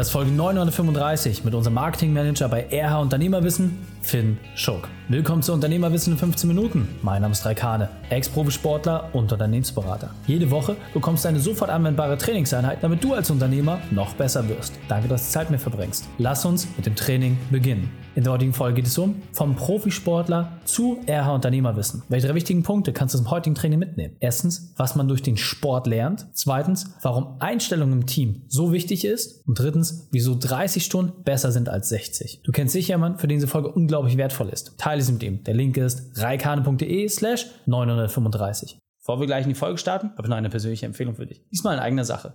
Das Folge 935 mit unserem Marketingmanager bei RH Unternehmerwissen, Finn Schuck. Willkommen zu Unternehmerwissen in 15 Minuten. Mein Name ist Raikane, Ex-Profisportler und Unternehmensberater. Jede Woche bekommst du eine sofort anwendbare Trainingseinheit, damit du als Unternehmer noch besser wirst. Danke, dass du Zeit mit mir verbringst. Lass uns mit dem Training beginnen. In der heutigen Folge geht es um vom Profisportler zu RH Unternehmerwissen. Welche drei wichtigen Punkte kannst du zum heutigen Training mitnehmen? Erstens, was man durch den Sport lernt. Zweitens, warum Einstellung im Team so wichtig ist. Und drittens, wieso 30 Stunden besser sind als 60. Du kennst sicher jemanden, für den diese Folge unglaublich wertvoll ist. Teile sie mit ihm. Der Link ist reikane.de slash 935. Bevor wir gleich in die Folge starten, habe ich noch eine persönliche Empfehlung für dich. Diesmal in eigener Sache.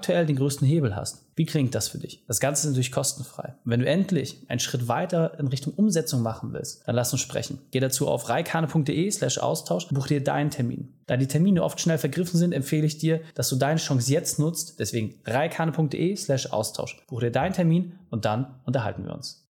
aktuell den größten Hebel hast. Wie klingt das für dich? Das Ganze ist natürlich kostenfrei. Wenn du endlich einen Schritt weiter in Richtung Umsetzung machen willst, dann lass uns sprechen. Geh dazu auf reikane.de slash Austausch und buch dir deinen Termin. Da die Termine oft schnell vergriffen sind, empfehle ich dir, dass du deine Chance jetzt nutzt. Deswegen reikane.de slash Austausch. Buch dir deinen Termin und dann unterhalten wir uns.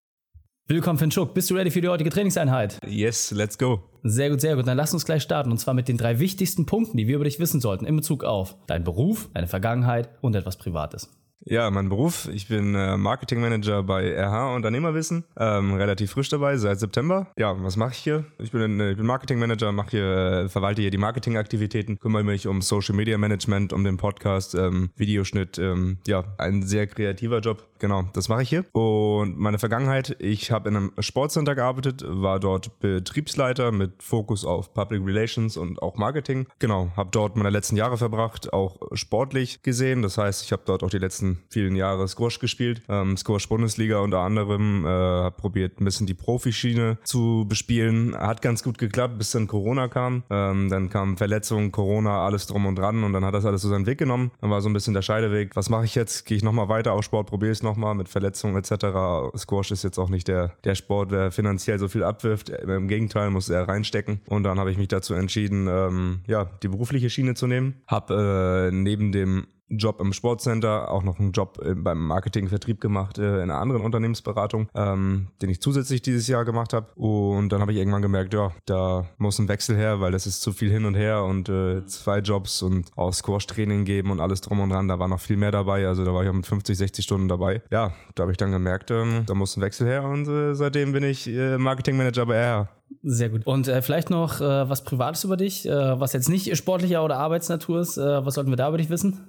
Willkommen, Finn Schuck. Bist du ready für die heutige Trainingseinheit? Yes, let's go. Sehr gut, sehr gut. Dann lass uns gleich starten. Und zwar mit den drei wichtigsten Punkten, die wir über dich wissen sollten in Bezug auf deinen Beruf, deine Vergangenheit und etwas Privates. Ja, mein Beruf. Ich bin äh, Marketingmanager bei RH Unternehmerwissen. Ähm, relativ frisch dabei, seit September. Ja, was mache ich hier? Ich bin, äh, ich bin Marketingmanager, mache hier, äh, verwalte hier die Marketingaktivitäten, kümmere mich um Social Media Management, um den Podcast, ähm, Videoschnitt. Ähm, ja, ein sehr kreativer Job. Genau, das mache ich hier. Und meine Vergangenheit, ich habe in einem Sportcenter gearbeitet, war dort Betriebsleiter mit Fokus auf Public Relations und auch Marketing. Genau, habe dort meine letzten Jahre verbracht, auch sportlich gesehen. Das heißt, ich habe dort auch die letzten vielen Jahre Squash gespielt, ähm, Squash Bundesliga unter anderem, äh, habe probiert ein bisschen die Profischiene zu bespielen, hat ganz gut geklappt, bis dann Corona kam, ähm, dann kam Verletzungen, Corona, alles drum und dran und dann hat das alles so seinen Weg genommen, dann war so ein bisschen der Scheideweg, was mache ich jetzt, gehe ich nochmal weiter auf Sport, probiere es nochmal mit Verletzungen etc. Squash ist jetzt auch nicht der, der Sport, der finanziell so viel abwirft, im Gegenteil, muss er reinstecken. Und dann habe ich mich dazu entschieden, ähm, ja, die berufliche Schiene zu nehmen, habe äh, neben dem Job im Sportcenter, auch noch einen Job äh, beim Marketingvertrieb gemacht äh, in einer anderen Unternehmensberatung, ähm, den ich zusätzlich dieses Jahr gemacht habe. Und dann habe ich irgendwann gemerkt, ja, da muss ein Wechsel her, weil das ist zu viel hin und her und äh, zwei Jobs und auch Squash-Training geben und alles drum und dran. Da war noch viel mehr dabei. Also da war ich auch mit 50, 60 Stunden dabei. Ja, da habe ich dann gemerkt, ähm, da muss ein Wechsel her und äh, seitdem bin ich äh, Marketingmanager bei RH. Sehr gut. Und äh, vielleicht noch äh, was Privates über dich, äh, was jetzt nicht sportlicher oder Arbeitsnatur ist. Äh, was sollten wir da über dich wissen?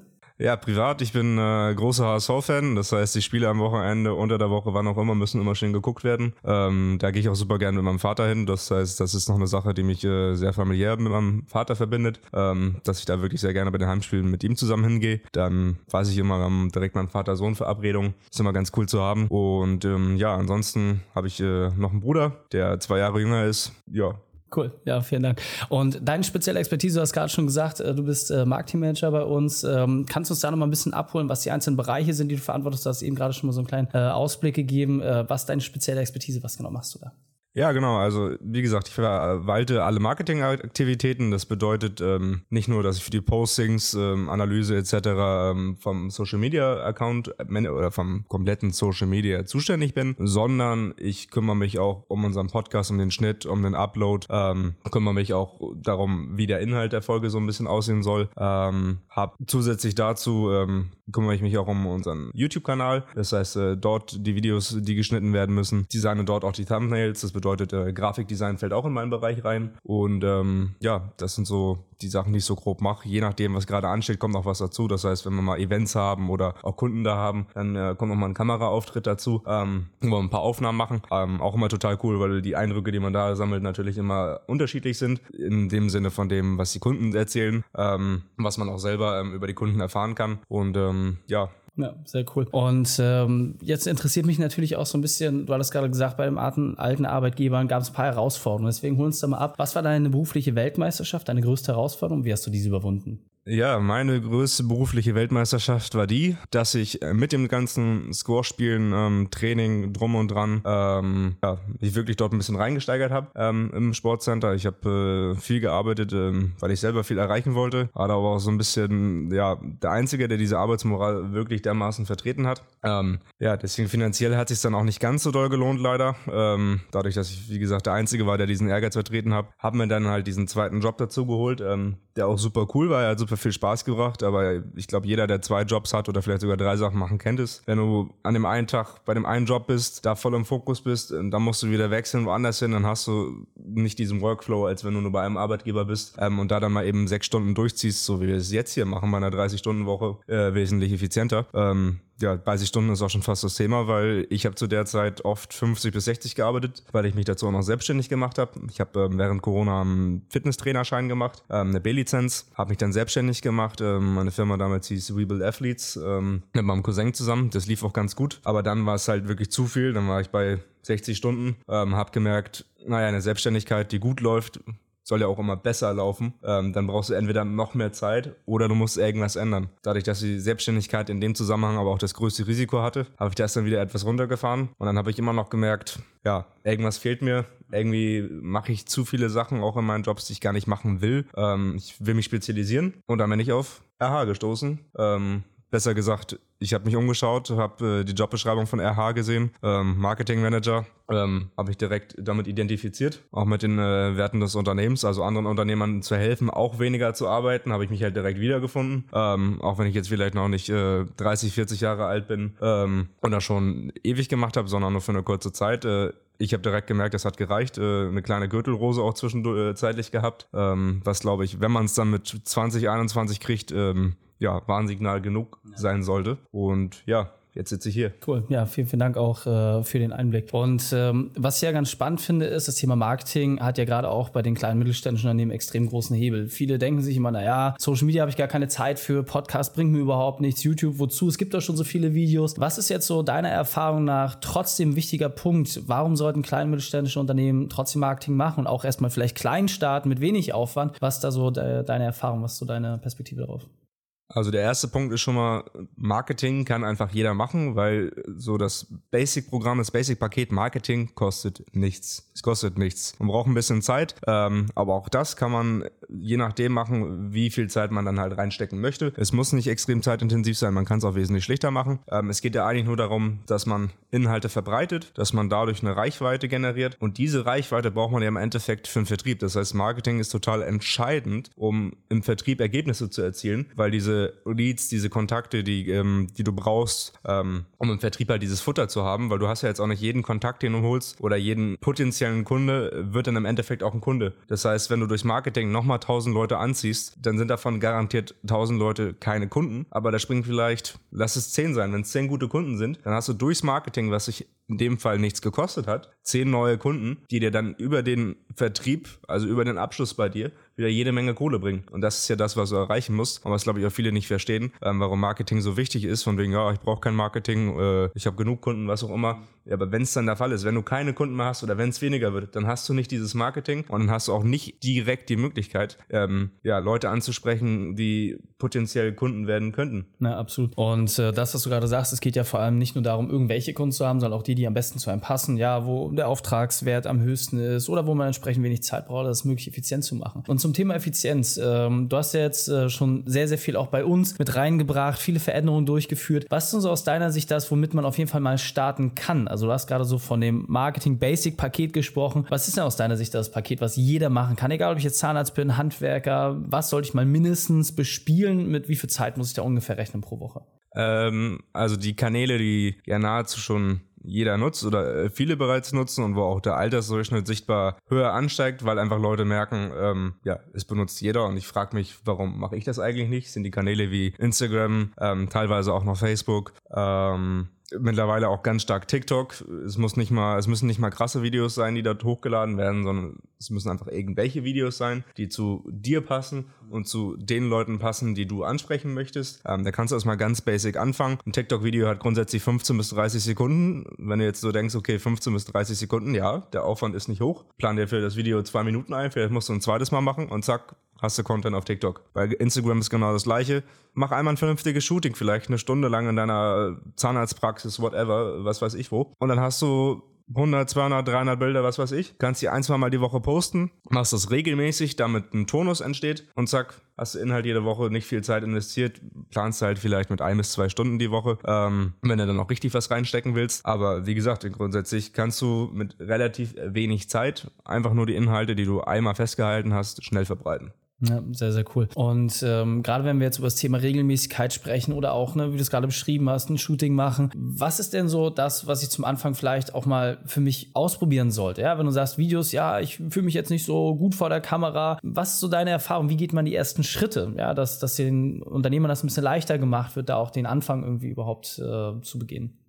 Ja, privat, ich bin äh, großer HSV-Fan. Das heißt, die Spiele am Wochenende, unter der Woche, wann auch immer, müssen immer schön geguckt werden. Ähm, da gehe ich auch super gerne mit meinem Vater hin. Das heißt, das ist noch eine Sache, die mich äh, sehr familiär mit meinem Vater verbindet. Ähm, dass ich da wirklich sehr gerne bei den Heimspielen mit ihm zusammen hingehe. Dann weiß ich immer, haben direkt meinen Vater-Sohn-Verabredung. Ist immer ganz cool zu haben. Und ähm, ja, ansonsten habe ich äh, noch einen Bruder, der zwei Jahre jünger ist. Ja, Cool, ja, vielen Dank. Und deine spezielle Expertise, du hast gerade schon gesagt, äh, du bist äh, Marketingmanager bei uns. Ähm, kannst du uns da noch mal ein bisschen abholen, was die einzelnen Bereiche sind, die du verantwortest? Du hast eben gerade schon mal so einen kleinen äh, Ausblick gegeben. Was ist deine spezielle Expertise? Was genau machst du da? Ja, genau. Also wie gesagt, ich verwalte alle Marketingaktivitäten. Das bedeutet ähm, nicht nur, dass ich für die Postings, ähm, Analyse etc. Ähm, vom Social Media Account äh, oder vom kompletten Social Media zuständig bin, sondern ich kümmere mich auch um unseren Podcast, um den Schnitt, um den Upload, ähm, kümmere mich auch darum, wie der Inhalt der Folge so ein bisschen aussehen soll. Ähm, hab zusätzlich dazu ähm, kümmere ich mich auch um unseren YouTube-Kanal. Das heißt, äh, dort die Videos, die geschnitten werden müssen, designe dort auch die Thumbnails. Das bedeutet, äh, Grafikdesign fällt auch in meinen Bereich rein. Und ähm, ja, das sind so die Sachen, die ich so grob mache. Je nachdem, was gerade ansteht, kommt noch was dazu. Das heißt, wenn wir mal Events haben oder auch Kunden da haben, dann äh, kommt noch mal ein Kameraauftritt dazu, ähm, wo wir ein paar Aufnahmen machen. Ähm, auch immer total cool, weil die Eindrücke, die man da sammelt, natürlich immer unterschiedlich sind. In dem Sinne von dem, was die Kunden erzählen, ähm, was man auch selber ähm, über die Kunden erfahren kann. Und ähm, ja, ja, sehr cool. Und ähm, jetzt interessiert mich natürlich auch so ein bisschen, du hattest gerade gesagt, bei dem alten, Arbeitgebern gab es ein paar Herausforderungen. Deswegen hol uns da mal ab. Was war deine berufliche Weltmeisterschaft, deine größte Herausforderung? Wie hast du diese überwunden? Ja, meine größte berufliche Weltmeisterschaft war die, dass ich äh, mit dem ganzen Score-Spielen, ähm, Training drum und dran, ähm, ja, mich wirklich dort ein bisschen reingesteigert habe ähm, im Sportcenter. Ich habe äh, viel gearbeitet, ähm, weil ich selber viel erreichen wollte. War aber auch so ein bisschen, ja, der Einzige, der diese Arbeitsmoral wirklich dermaßen vertreten hat. Ähm, ja, deswegen finanziell hat sich dann auch nicht ganz so doll gelohnt, leider. Ähm, dadurch, dass ich, wie gesagt, der Einzige war, der diesen Ehrgeiz vertreten hat, haben mir dann halt diesen zweiten Job dazu geholt, ähm, der auch super cool war. Er hat super viel Spaß gebracht, aber ich glaube, jeder, der zwei Jobs hat oder vielleicht sogar drei Sachen machen, kennt es. Wenn du an dem einen Tag bei dem einen Job bist, da voll im Fokus bist, dann musst du wieder wechseln woanders hin, dann hast du nicht diesen Workflow, als wenn du nur bei einem Arbeitgeber bist ähm, und da dann mal eben sechs Stunden durchziehst, so wie wir es jetzt hier machen bei einer 30-Stunden-Woche, äh, wesentlich effizienter. Ähm, ja, 30 Stunden ist auch schon fast das Thema, weil ich habe zu der Zeit oft 50 bis 60 gearbeitet, weil ich mich dazu auch noch selbstständig gemacht habe. Ich habe ähm, während Corona einen Fitnesstrainerschein gemacht, ähm, eine B-Lizenz, habe mich dann selbstständig gemacht. Ähm, meine Firma damals hieß Rebuild Athletes ähm, mit meinem Cousin zusammen. Das lief auch ganz gut, aber dann war es halt wirklich zu viel. Dann war ich bei 60 Stunden, ähm, habe gemerkt, naja, eine Selbstständigkeit, die gut läuft, soll ja auch immer besser laufen, ähm, dann brauchst du entweder noch mehr Zeit oder du musst irgendwas ändern. Dadurch, dass die Selbstständigkeit in dem Zusammenhang aber auch das größte Risiko hatte, habe ich das dann wieder etwas runtergefahren und dann habe ich immer noch gemerkt, ja, irgendwas fehlt mir. Irgendwie mache ich zu viele Sachen auch in meinen Jobs, die ich gar nicht machen will. Ähm, ich will mich spezialisieren und dann bin ich auf RH gestoßen. Ähm, besser gesagt, ich habe mich umgeschaut, habe äh, die Jobbeschreibung von RH gesehen, ähm, Marketing Manager, ähm, habe ich direkt damit identifiziert, auch mit den äh, Werten des Unternehmens, also anderen Unternehmern zu helfen, auch weniger zu arbeiten, habe ich mich halt direkt wiedergefunden, ähm, auch wenn ich jetzt vielleicht noch nicht äh, 30, 40 Jahre alt bin ähm, und das schon ewig gemacht habe, sondern nur für eine kurze Zeit. Äh, ich habe direkt gemerkt, das hat gereicht. Äh, eine kleine Gürtelrose auch zwischenzeitlich äh, gehabt, ähm, was glaube ich, wenn man es dann mit 20, 21 kriegt, ähm, ja, Warnsignal genug sein sollte. Und ja, jetzt sitze ich hier. Cool, ja, vielen, vielen Dank auch äh, für den Einblick. Und ähm, was ich ja ganz spannend finde, ist, das Thema Marketing hat ja gerade auch bei den kleinen mittelständischen Unternehmen extrem großen Hebel. Viele denken sich immer, naja, Social Media habe ich gar keine Zeit für, Podcast bringt mir überhaupt nichts, YouTube, wozu? Es gibt doch schon so viele Videos. Was ist jetzt so deiner Erfahrung nach trotzdem ein wichtiger Punkt? Warum sollten kleine mittelständische Unternehmen trotzdem Marketing machen und auch erstmal vielleicht klein starten mit wenig Aufwand? Was da so de deine Erfahrung, was so deine Perspektive darauf? Also der erste Punkt ist schon mal, Marketing kann einfach jeder machen, weil so das Basic-Programm, das Basic-Paket Marketing kostet nichts. Es kostet nichts. Man braucht ein bisschen Zeit, ähm, aber auch das kann man je nachdem machen, wie viel Zeit man dann halt reinstecken möchte. Es muss nicht extrem zeitintensiv sein, man kann es auch wesentlich schlichter machen. Ähm, es geht ja eigentlich nur darum, dass man Inhalte verbreitet, dass man dadurch eine Reichweite generiert und diese Reichweite braucht man ja im Endeffekt für den Vertrieb. Das heißt, Marketing ist total entscheidend, um im Vertrieb Ergebnisse zu erzielen, weil diese Leads, diese Kontakte, die, ähm, die du brauchst, ähm, um im Vertrieb halt dieses Futter zu haben, weil du hast ja jetzt auch nicht jeden Kontakt, den du holst oder jeden potenziellen Kunde wird dann im Endeffekt auch ein Kunde. Das heißt, wenn du durch Marketing nochmal 1000 Leute anziehst, dann sind davon garantiert 1000 Leute keine Kunden, aber da springen vielleicht, lass es 10 sein, wenn es 10 gute Kunden sind, dann hast du durchs Marketing, was sich in dem Fall nichts gekostet hat, 10 neue Kunden, die dir dann über den Vertrieb, also über den Abschluss bei dir, wieder jede Menge Kohle bringen. Und das ist ja das, was du erreichen musst. Und was, glaube ich, auch viele nicht verstehen, ähm, warum Marketing so wichtig ist. Von wegen, ja, ich brauche kein Marketing, äh, ich habe genug Kunden, was auch immer. Ja, aber wenn es dann der Fall ist, wenn du keine Kunden mehr hast oder wenn es weniger wird, dann hast du nicht dieses Marketing und dann hast du auch nicht direkt die Möglichkeit, ähm, ja, Leute anzusprechen, die potenziell Kunden werden könnten. Na, absolut. Und äh, das, was du gerade sagst, es geht ja vor allem nicht nur darum, irgendwelche Kunden zu haben, sondern auch die, die am besten zu einem passen, ja, wo der Auftragswert am höchsten ist oder wo man entsprechend wenig Zeit braucht, das möglich effizient zu machen. Und zum Thema Effizienz, ähm, du hast ja jetzt äh, schon sehr, sehr viel auch bei uns mit reingebracht, viele Veränderungen durchgeführt. Was ist denn so aus deiner Sicht das, womit man auf jeden Fall mal starten kann? Also du hast gerade so von dem Marketing Basic Paket gesprochen. Was ist denn aus deiner Sicht das Paket, was jeder machen kann? Egal, ob ich jetzt Zahnarzt bin, Handwerker, was sollte ich mal mindestens bespielen? Mit wie viel Zeit muss ich da ungefähr rechnen pro Woche? Ähm, also die Kanäle, die ja nahezu schon jeder nutzt oder äh, viele bereits nutzen und wo auch der Altersdurchschnitt sichtbar höher ansteigt, weil einfach Leute merken, ähm, ja, es benutzt jeder und ich frage mich, warum mache ich das eigentlich nicht? Sind die Kanäle wie Instagram, ähm, teilweise auch noch Facebook, ähm, mittlerweile auch ganz stark TikTok. Es muss nicht mal, es müssen nicht mal krasse Videos sein, die dort hochgeladen werden, sondern es müssen einfach irgendwelche Videos sein, die zu dir passen und zu den Leuten passen, die du ansprechen möchtest. Ähm, da kannst du erstmal ganz basic anfangen. Ein TikTok-Video hat grundsätzlich 15 bis 30 Sekunden. Wenn du jetzt so denkst, okay, 15 bis 30 Sekunden, ja, der Aufwand ist nicht hoch. Plan dir für das Video zwei Minuten ein, vielleicht musst du ein zweites Mal machen und zack, hast du Content auf TikTok. Bei Instagram ist genau das gleiche. Mach einmal ein vernünftiges Shooting, vielleicht eine Stunde lang in deiner Zahnarztpraxis, whatever, was weiß ich wo. Und dann hast du 100, 200, 300 Bilder, was weiß ich. Kannst die ein, zwei Mal die Woche posten, machst das regelmäßig, damit ein Tonus entsteht und zack, hast du Inhalt jede Woche, nicht viel Zeit investiert, planst halt vielleicht mit ein bis zwei Stunden die Woche, ähm, wenn du dann auch richtig was reinstecken willst. Aber wie gesagt, grundsätzlich kannst du mit relativ wenig Zeit einfach nur die Inhalte, die du einmal festgehalten hast, schnell verbreiten. Ja, sehr, sehr cool. Und ähm, gerade wenn wir jetzt über das Thema Regelmäßigkeit sprechen oder auch, ne, wie du es gerade beschrieben hast, ein Shooting machen, was ist denn so das, was ich zum Anfang vielleicht auch mal für mich ausprobieren sollte? Ja, wenn du sagst, Videos, ja, ich fühle mich jetzt nicht so gut vor der Kamera. Was ist so deine Erfahrung? Wie geht man die ersten Schritte? Ja, dass, dass den Unternehmern das ein bisschen leichter gemacht wird, da auch den Anfang irgendwie überhaupt äh, zu beginnen?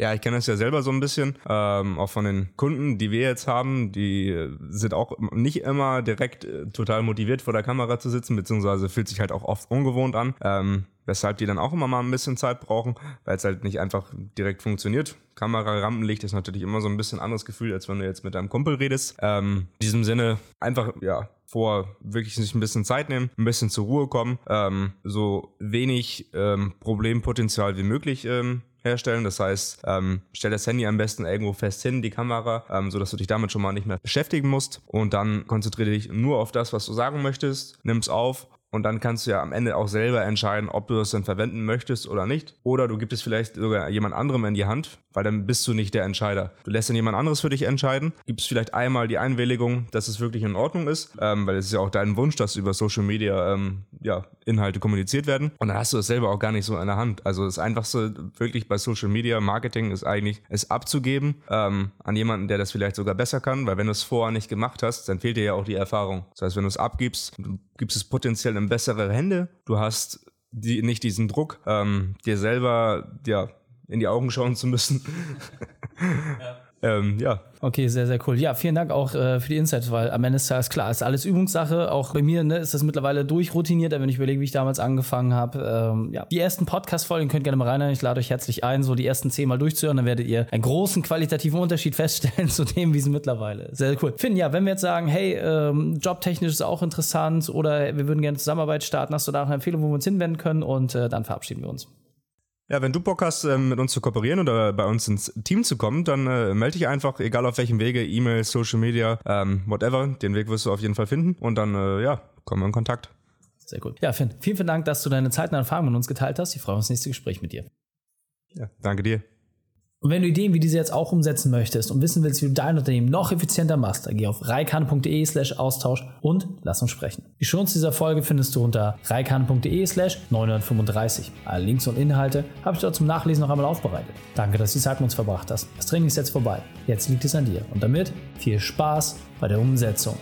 Ja, ich kenne das ja selber so ein bisschen, ähm, auch von den Kunden, die wir jetzt haben, die äh, sind auch nicht immer direkt äh, total motiviert vor der Kamera zu sitzen, beziehungsweise fühlt sich halt auch oft ungewohnt an, ähm, weshalb die dann auch immer mal ein bisschen Zeit brauchen, weil es halt nicht einfach direkt funktioniert. Kamera, Rampenlicht ist natürlich immer so ein bisschen anderes Gefühl, als wenn du jetzt mit deinem Kumpel redest. Ähm, in diesem Sinne einfach, ja, vor wirklich sich ein bisschen Zeit nehmen, ein bisschen zur Ruhe kommen, ähm, so wenig ähm, Problempotenzial wie möglich ähm, herstellen. Das heißt, ähm, stell das Handy am besten irgendwo fest hin, die Kamera, ähm, sodass du dich damit schon mal nicht mehr beschäftigen musst. Und dann konzentriere dich nur auf das, was du sagen möchtest, nimm es auf und dann kannst du ja am Ende auch selber entscheiden, ob du das dann verwenden möchtest oder nicht. Oder du gibst es vielleicht sogar jemand anderem in die Hand, weil dann bist du nicht der Entscheider. Du lässt dann jemand anderes für dich entscheiden, gibst vielleicht einmal die Einwilligung, dass es wirklich in Ordnung ist, ähm, weil es ist ja auch dein Wunsch, dass über Social Media ähm, ja, Inhalte kommuniziert werden. Und dann hast du das selber auch gar nicht so in der Hand. Also das Einfachste wirklich bei Social Media Marketing ist eigentlich, es abzugeben ähm, an jemanden, der das vielleicht sogar besser kann, weil wenn du es vorher nicht gemacht hast, dann fehlt dir ja auch die Erfahrung. Das heißt, wenn du es abgibst, du gibst es potenziell in bessere Hände. Du hast die, nicht diesen Druck, ähm, dir selber ja, in die Augen schauen zu müssen. ja. Ähm, ja. Okay, sehr, sehr cool. Ja, vielen Dank auch äh, für die Insights, weil am Ende ist das klar, ist alles Übungssache. Auch bei mir ne, ist das mittlerweile durchroutiniert, wenn ich überlege, wie ich damals angefangen habe. Ähm, ja. Die ersten Podcast-Folgen könnt ihr gerne mal rein. Ich lade euch herzlich ein, so die ersten zehn Mal durchzuhören, dann werdet ihr einen großen qualitativen Unterschied feststellen zu dem, wie es mittlerweile ist. Sehr cool. Finn, ja, wenn wir jetzt sagen, hey, ähm, jobtechnisch ist auch interessant oder wir würden gerne Zusammenarbeit starten, hast du da auch eine Empfehlung, wo wir uns hinwenden können und äh, dann verabschieden wir uns. Ja, wenn du Bock hast, ähm, mit uns zu kooperieren oder bei uns ins Team zu kommen, dann äh, melde dich einfach, egal auf welchem Wege, E-Mail, Social Media, ähm, whatever. Den Weg wirst du auf jeden Fall finden und dann, äh, ja, kommen wir in Kontakt. Sehr gut. Ja, Finn, vielen, vielen Dank, dass du deine Zeit und Erfahrungen mit uns geteilt hast. Ich freue mich auf das nächste Gespräch mit dir. Ja, danke dir. Und wenn du Ideen wie diese jetzt auch umsetzen möchtest und wissen willst, wie du dein Unternehmen noch effizienter machst, dann geh auf reikane.de slash Austausch und lass uns sprechen. Die Chance dieser Folge findest du unter reikane.de slash 935. Alle Links und Inhalte habe ich dort zum Nachlesen noch einmal aufbereitet. Danke, dass du die Zeit mit uns verbracht hast. Das Training ist jetzt vorbei. Jetzt liegt es an dir. Und damit viel Spaß bei der Umsetzung.